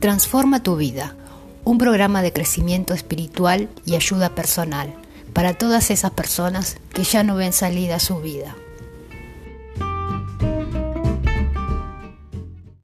Transforma tu vida, un programa de crecimiento espiritual y ayuda personal para todas esas personas que ya no ven salida a su vida.